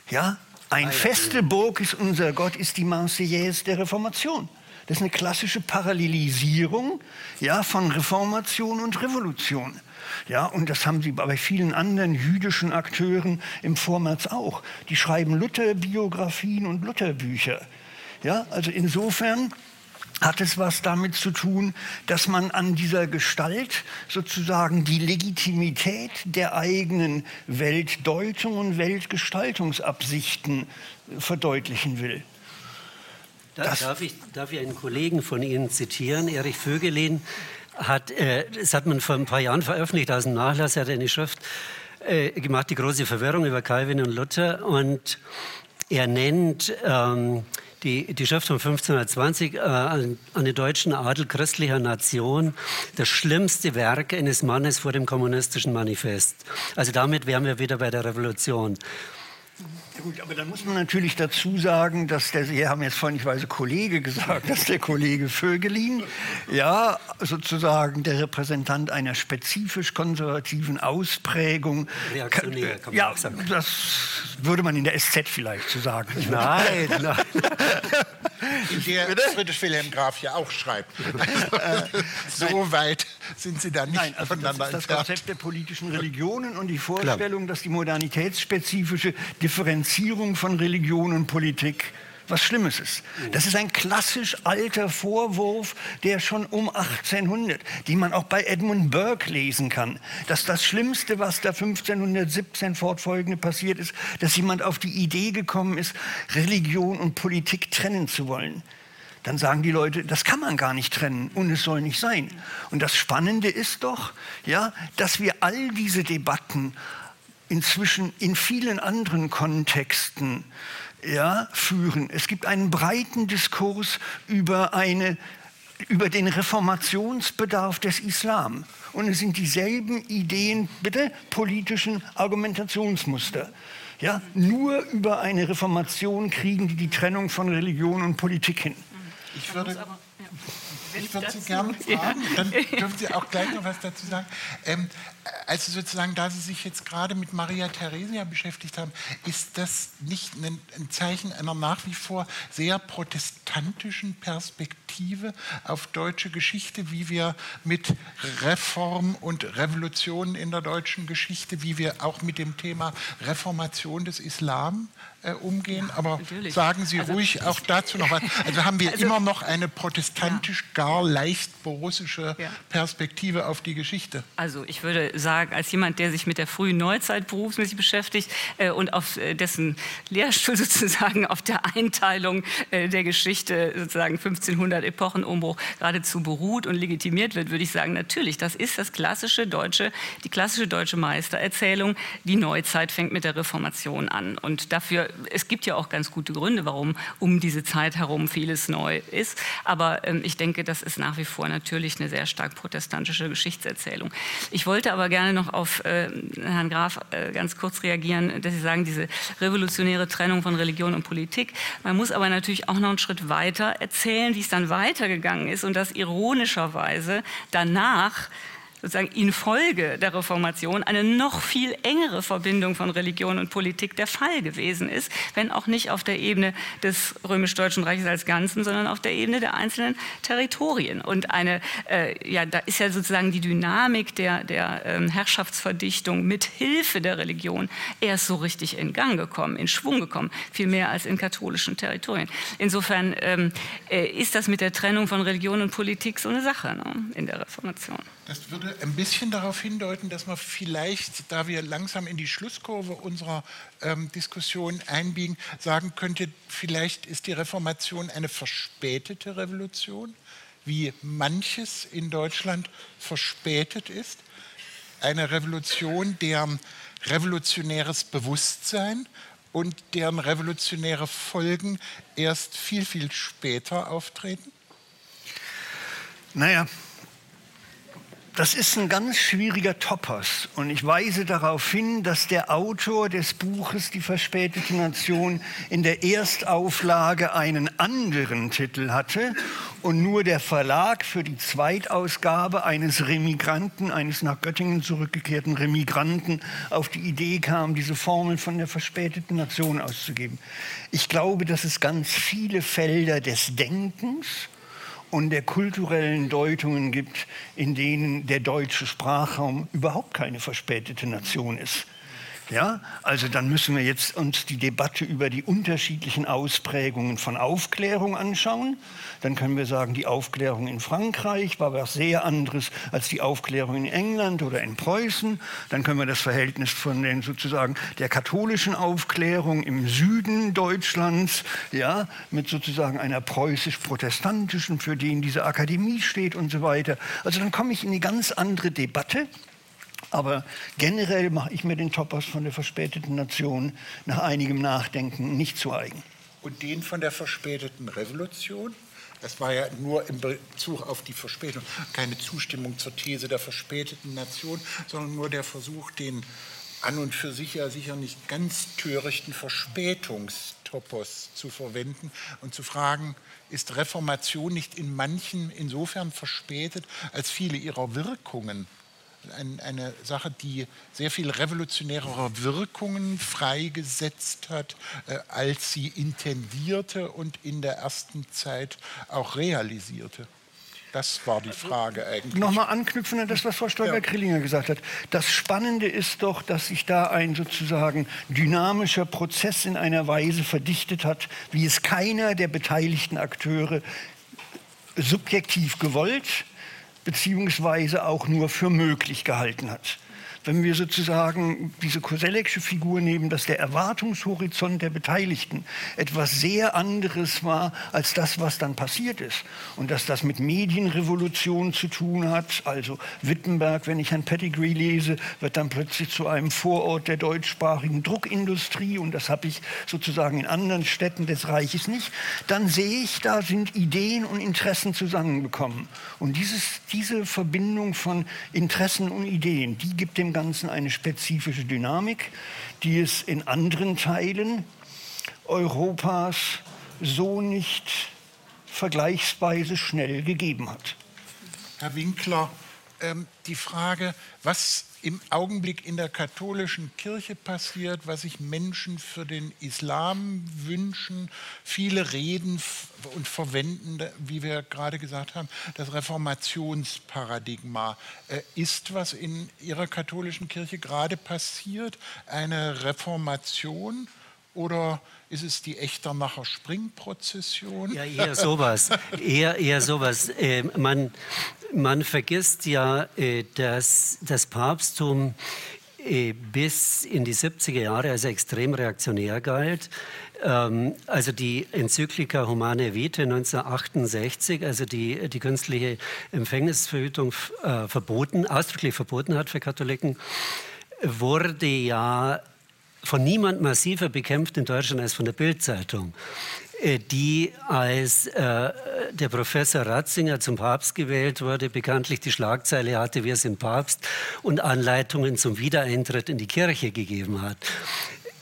ja, ein feste Burg ist unser Gott, ist die Marseillaise der Reformation. Das ist eine klassische Parallelisierung ja, von Reformation und Revolution. Ja, und das haben sie bei vielen anderen jüdischen Akteuren im Vormärz auch. Die schreiben Luther-Biografien und Lutherbücher. Ja, also insofern hat es was damit zu tun, dass man an dieser Gestalt sozusagen die Legitimität der eigenen Weltdeutung und Weltgestaltungsabsichten verdeutlichen will. darf, ich, darf ich einen Kollegen von Ihnen zitieren? Erich Vögelin hat, äh, das hat man vor ein paar Jahren veröffentlicht aus dem Nachlass, er hat eine Schrift äh, gemacht, die große Verwirrung über Calvin und Luther und er nennt ähm, die, die Schrift von 1520 äh, an, an den deutschen Adel christlicher Nation, das schlimmste Werk eines Mannes vor dem kommunistischen Manifest. Also damit wären wir wieder bei der Revolution. Ja gut, aber dann muss man natürlich dazu sagen, dass der, Sie haben jetzt vorhin, ich weiß, Kollege gesagt, dass der Kollege Vögelin, ja, sozusagen der Repräsentant einer spezifisch konservativen Ausprägung. Reaktionär, kann man ja, auch sagen. das würde man in der SZ vielleicht zu so sagen. (laughs) Nein, nein. In der Friedrich Wilhelm Graf ja auch schreibt. (laughs) Also, so weit sind Sie da nicht Nein, also voneinander das ist das Konzept der politischen Religionen und die Vorstellung, Klar. dass die modernitätsspezifische Differenzierung Differenzierung von Religion und Politik was Schlimmes ist. Das ist ein klassisch alter Vorwurf, der schon um 1800, die man auch bei Edmund Burke lesen kann, dass das Schlimmste, was da 1517 fortfolgende passiert ist, dass jemand auf die Idee gekommen ist, Religion und Politik trennen zu wollen. Dann sagen die Leute, das kann man gar nicht trennen und es soll nicht sein. Und das Spannende ist doch, ja, dass wir all diese Debatten inzwischen in vielen anderen Kontexten ja, führen. Es gibt einen breiten Diskurs über, eine, über den Reformationsbedarf des Islam. Und es sind dieselben Ideen, bitte, politischen Argumentationsmuster. Ja, nur über eine Reformation kriegen die die Trennung von Religion und Politik hin. Ich würde, ich würde Sie gerne fragen, dann dürfen Sie auch gleich noch was dazu sagen. Ähm, also sozusagen, da Sie sich jetzt gerade mit Maria Theresia beschäftigt haben, ist das nicht ein, Zeichen einer nach wie vor sehr protestantischen Perspektive auf deutsche Geschichte, wie wir mit Reform und Revolution in der deutschen Geschichte, wie wir auch mit dem Thema Reformation des Islam äh, umgehen. Aber Natürlich. sagen Sie also, ruhig auch dazu noch was. Also haben wir (laughs) also, immer noch eine protestantisch ja. gar leicht borussische ja. Perspektive auf die Geschichte. Also ich würde sagen, als jemand, der sich mit der frühen Neuzeit berufsmäßig beschäftigt äh, und auf äh, dessen Lehrstuhl (laughs) sozusagen auf der Einteilung äh, der Geschichte sozusagen 1500 Epochenumbruch geradezu beruht und legitimiert wird, würde ich sagen, natürlich, das ist das klassische deutsche, die klassische deutsche Meistererzählung. Die Neuzeit fängt mit der Reformation an und dafür es gibt ja auch ganz gute Gründe, warum um diese Zeit herum vieles neu ist. Aber ähm, ich denke, das ist nach wie vor natürlich eine sehr stark protestantische Geschichtserzählung. Ich wollte aber gerne noch auf äh, Herrn Graf äh, ganz kurz reagieren, dass Sie sagen, diese revolutionäre Trennung von Religion und Politik. Man muss aber natürlich auch noch einen Schritt weiter erzählen, wie es dann weitergegangen ist und dass ironischerweise danach sozusagen infolge der Reformation eine noch viel engere Verbindung von Religion und Politik der Fall gewesen ist, wenn auch nicht auf der Ebene des römisch-deutschen Reiches als Ganzen, sondern auf der Ebene der einzelnen Territorien. Und eine, äh, ja, da ist ja sozusagen die Dynamik der, der ähm, Herrschaftsverdichtung mit Hilfe der Religion erst so richtig in Gang gekommen, in Schwung gekommen, viel mehr als in katholischen Territorien. Insofern ähm, äh, ist das mit der Trennung von Religion und Politik so eine Sache ne, in der Reformation. Das würde ein bisschen darauf hindeuten, dass man vielleicht, da wir langsam in die Schlusskurve unserer ähm, Diskussion einbiegen, sagen könnte, vielleicht ist die Reformation eine verspätete Revolution, wie manches in Deutschland verspätet ist. Eine Revolution, deren revolutionäres Bewusstsein und deren revolutionäre Folgen erst viel, viel später auftreten? Naja, das ist ein ganz schwieriger Topos und ich weise darauf hin, dass der Autor des Buches Die verspätete Nation in der Erstauflage einen anderen Titel hatte und nur der Verlag für die Zweitausgabe eines Remigranten, eines nach Göttingen zurückgekehrten Remigranten auf die Idee kam, diese Formel von der verspäteten Nation auszugeben. Ich glaube, dass es ganz viele Felder des Denkens und der kulturellen Deutungen gibt, in denen der deutsche Sprachraum überhaupt keine verspätete Nation ist. Ja, also dann müssen wir jetzt uns die Debatte über die unterschiedlichen Ausprägungen von Aufklärung anschauen. Dann können wir sagen, die Aufklärung in Frankreich war was sehr anderes als die Aufklärung in England oder in Preußen. Dann können wir das Verhältnis von den sozusagen der katholischen Aufklärung im Süden Deutschlands, ja, mit sozusagen einer preußisch-protestantischen, für den diese Akademie steht und so weiter. Also dann komme ich in eine ganz andere Debatte. Aber generell mache ich mir den Topos von der verspäteten Nation nach einigem Nachdenken nicht zu eigen. Und den von der verspäteten Revolution? Das war ja nur im Bezug auf die Verspätung, keine Zustimmung zur These der verspäteten Nation, sondern nur der Versuch, den an und für sich ja sicher nicht ganz törichten Verspätungstopos zu verwenden und zu fragen, ist Reformation nicht in manchen insofern verspätet, als viele ihrer Wirkungen ein, eine Sache, die sehr viel revolutionärere Wirkungen freigesetzt hat, äh, als sie intendierte und in der ersten Zeit auch realisierte. Das war die Frage eigentlich. Nochmal anknüpfen an das, was Frau Stolberg-Krillinger gesagt hat. Das Spannende ist doch, dass sich da ein sozusagen dynamischer Prozess in einer Weise verdichtet hat, wie es keiner der beteiligten Akteure subjektiv gewollt, beziehungsweise auch nur für möglich gehalten hat wenn wir sozusagen diese Koselleck'sche Figur nehmen, dass der Erwartungshorizont der Beteiligten etwas sehr anderes war als das, was dann passiert ist. Und dass das mit Medienrevolution zu tun hat. Also Wittenberg, wenn ich Herrn Pettigrew lese, wird dann plötzlich zu einem Vorort der deutschsprachigen Druckindustrie. Und das habe ich sozusagen in anderen Städten des Reiches nicht. Dann sehe ich, da sind Ideen und Interessen zusammengekommen. Und dieses, diese Verbindung von Interessen und Ideen, die gibt dem Ganzen eine spezifische Dynamik, die es in anderen Teilen Europas so nicht vergleichsweise schnell gegeben hat. Herr Winkler, ähm, die Frage, was im Augenblick in der katholischen Kirche passiert, was sich Menschen für den Islam wünschen. Viele reden und verwenden, wie wir gerade gesagt haben, das Reformationsparadigma. Äh, ist was in Ihrer katholischen Kirche gerade passiert? Eine Reformation? Oder ist es die Echternacher Springprozession? Ja, eher sowas. (laughs) eher, eher sowas. Äh, man, man vergisst ja, äh, dass das Papsttum äh, bis in die 70er Jahre als extrem reaktionär galt. Ähm, also die Enzyklika Humane Vitae 1968, also die die künstliche Empfängnisverhütung äh, verboten, ausdrücklich verboten hat für Katholiken, wurde ja von niemand massiver bekämpft in Deutschland als von der Bildzeitung. Äh, die, als äh, der Professor Ratzinger zum Papst gewählt wurde, bekanntlich die Schlagzeile hatte, wir sind Papst und Anleitungen zum Wiedereintritt in die Kirche gegeben hat.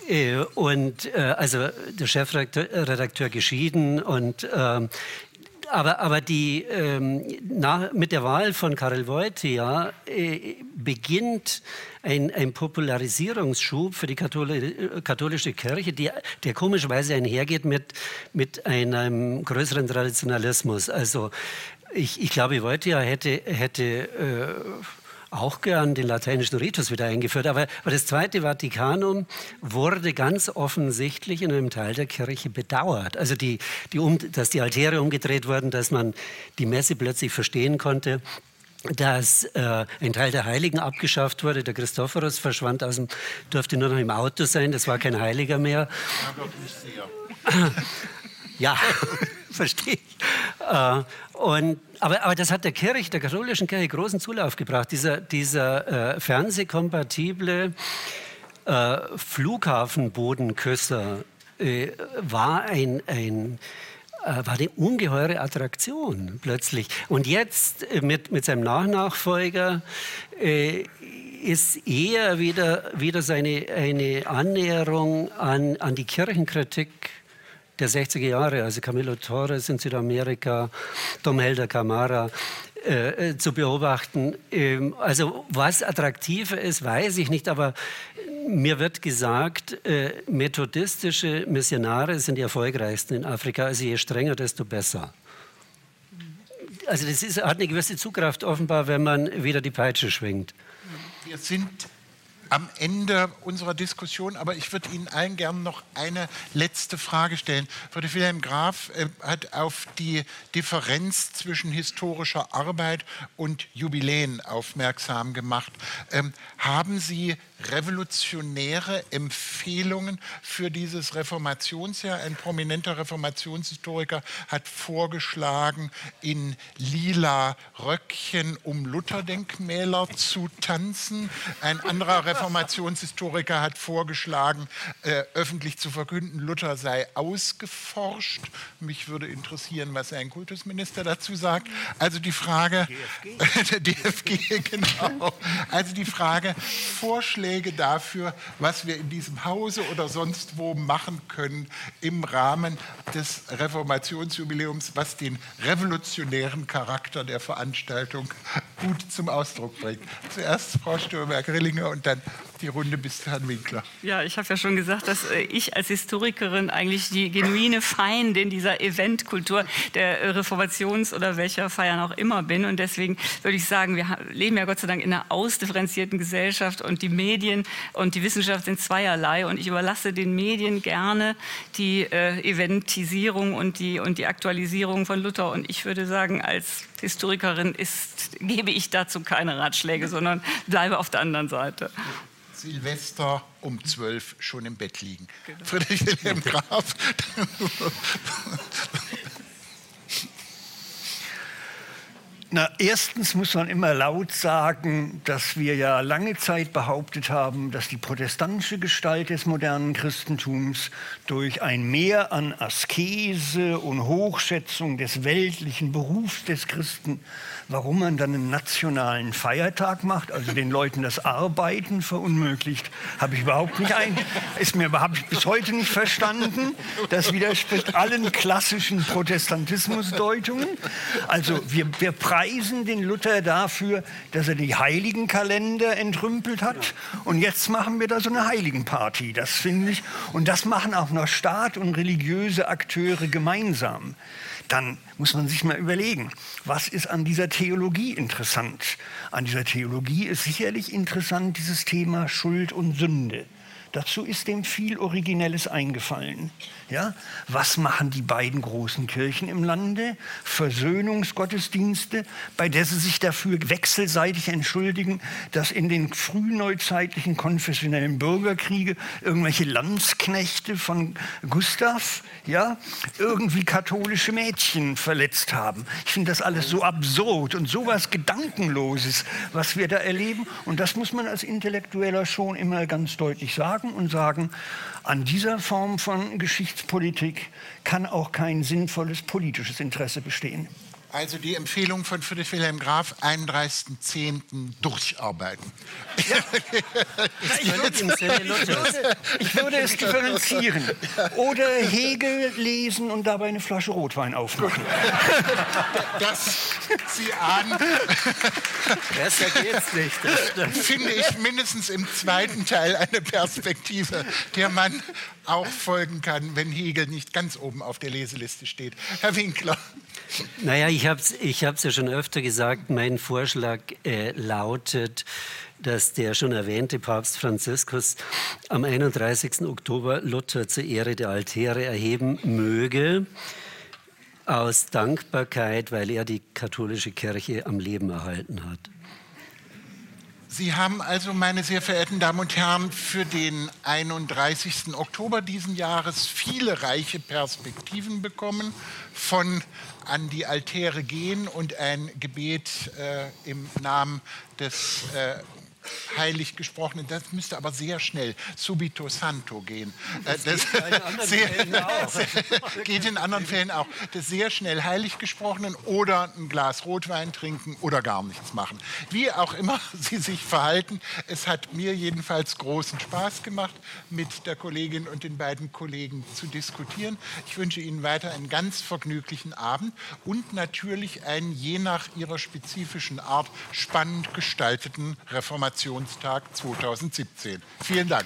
Äh, und äh, also der Chefredakteur geschieden und ähm, aber, aber die, ähm, nach, mit der Wahl von Karel Wojtyła äh, beginnt ein, ein, Popularisierungsschub für die Katholi katholische Kirche, die, der komischerweise einhergeht mit, mit einem größeren Traditionalismus. Also ich, ich glaube, Wojtyła hätte, hätte äh, auch gern den lateinischen Ritus wieder eingeführt. Aber, aber das Zweite Vatikanum wurde ganz offensichtlich in einem Teil der Kirche bedauert. Also, die, die um, dass die Altäre umgedreht wurden, dass man die Messe plötzlich verstehen konnte dass äh, ein Teil der Heiligen abgeschafft wurde. Der Christophorus verschwand aus dem, durfte nur noch im Auto sein, das war kein Heiliger mehr. Ja, (laughs) (laughs) verstehe ich. Äh, und, aber, aber das hat der Kirche, der katholischen Kirche großen Zulauf gebracht. Dieser, dieser äh, fernsehkompatible äh, Flughafenbodenküsser äh, war ein, ein äh, war eine ungeheure Attraktion plötzlich. Und jetzt äh, mit, mit seinem Nachnachfolger äh, ist eher wieder, wieder seine, eine Annäherung an, an die Kirchenkritik der 60er Jahre, also Camilo Torres in Südamerika, Tom Helder Camara, äh, äh, zu beobachten. Ähm, also was attraktiver ist, weiß ich nicht, aber mir wird gesagt, äh, methodistische Missionare sind die erfolgreichsten in Afrika. Also je strenger, desto besser. Also das ist, hat eine gewisse Zugkraft offenbar, wenn man wieder die Peitsche schwingt. Wir sind am Ende unserer Diskussion, aber ich würde Ihnen allen gerne noch eine letzte Frage stellen. Friedrich Wilhelm Graf äh, hat auf die Differenz zwischen historischer Arbeit und Jubiläen aufmerksam gemacht. Ähm, haben Sie revolutionäre Empfehlungen für dieses Reformationsjahr. Ein prominenter Reformationshistoriker hat vorgeschlagen, in lila Röckchen um Lutherdenkmäler zu tanzen. Ein anderer Reformationshistoriker hat vorgeschlagen, äh, öffentlich zu verkünden, Luther sei ausgeforscht. Mich würde interessieren, was ein Kultusminister dazu sagt. Also die Frage, DFG, (laughs) DFG genau. Also die Frage, Vorschläge Vorschläge dafür, was wir in diesem Hause oder sonst wo machen können im Rahmen des Reformationsjubiläums, was den revolutionären Charakter der Veranstaltung gut zum Ausdruck bringt. Zuerst Frau Stürmer-Grillinger und dann die Runde bis Herrn Winkler. Ja, ich habe ja schon gesagt, dass äh, ich als Historikerin eigentlich die genuine Feindin dieser Eventkultur der Reformations- oder welcher Feiern auch immer bin. Und deswegen würde ich sagen, wir leben ja Gott sei Dank in einer ausdifferenzierten Gesellschaft und die Medien und die Wissenschaft sind zweierlei. Und ich überlasse den Medien gerne die äh, Eventisierung und die, und die Aktualisierung von Luther. Und ich würde sagen, als Historikerin ist, gebe ich dazu keine Ratschläge, sondern bleibe auf der anderen Seite. Silvester um zwölf schon im Bett liegen. Genau. Friedrich Wilhelm Graf. (laughs) Na, erstens muss man immer laut sagen, dass wir ja lange Zeit behauptet haben, dass die protestantische Gestalt des modernen Christentums durch ein Mehr an Askese und Hochschätzung des weltlichen Berufs des Christen, warum man dann einen nationalen Feiertag macht, also den Leuten das Arbeiten verunmöglicht, habe ich überhaupt nicht ein, ist mir habe ich bis heute nicht verstanden. Das widerspricht allen klassischen Protestantismusdeutungen. Also wir, wir preisen den Luther dafür, dass er die Heiligenkalender entrümpelt hat. Und jetzt machen wir da so eine Heiligenparty. Das finde ich. Und das machen auch noch Staat und religiöse Akteure gemeinsam. Dann muss man sich mal überlegen, was ist an dieser Theologie interessant? An dieser Theologie ist sicherlich interessant dieses Thema Schuld und Sünde. Dazu ist dem viel Originelles eingefallen. Ja? Was machen die beiden großen Kirchen im Lande? Versöhnungsgottesdienste, bei der sie sich dafür wechselseitig entschuldigen, dass in den frühneuzeitlichen konfessionellen Bürgerkriege irgendwelche Landsknechte von Gustav ja, irgendwie katholische Mädchen verletzt haben. Ich finde das alles so absurd und so was Gedankenloses, was wir da erleben. Und das muss man als Intellektueller schon immer ganz deutlich sagen und sagen, an dieser Form von Geschichtspolitik kann auch kein sinnvolles politisches Interesse bestehen. Also die Empfehlung von Friedrich Wilhelm Graf, 31.10. durcharbeiten. Ja. (laughs) ich, würde, ich, würde, es differenzieren. Oder Hegel lesen und dabei eine Flasche Rotwein aufmachen. (laughs) Das Sie ahnen. Besser geht's nicht. Finde ich mindestens im zweiten Teil eine Perspektive, der man auch folgen kann, wenn Hegel nicht ganz oben auf der Leseliste steht. Herr Winkler. Naja, ich habe es ich ja schon öfter gesagt, mein Vorschlag äh, lautet, dass der schon erwähnte Papst Franziskus am 31. Oktober Luther zur Ehre der Altäre erheben möge, aus Dankbarkeit, weil er die katholische Kirche am Leben erhalten hat. Sie haben also, meine sehr verehrten Damen und Herren, für den 31. Oktober diesen Jahres viele reiche Perspektiven bekommen, von an die Altäre gehen und ein Gebet äh, im Namen des äh, heilig gesprochenen, das müsste aber sehr schnell, subito santo gehen. Das, das geht, in sehr, (laughs) geht in anderen Fällen auch. Das sehr schnell heilig gesprochenen oder ein Glas Rotwein trinken oder gar nichts machen. Wie auch immer (laughs) Sie sich verhalten, es hat mir jedenfalls großen Spaß gemacht, mit der Kollegin und den beiden Kollegen zu diskutieren. Ich wünsche Ihnen weiter einen ganz vergnüglichen Abend und natürlich einen je nach Ihrer spezifischen Art spannend gestalteten Innovationstag 2017. Vielen Dank.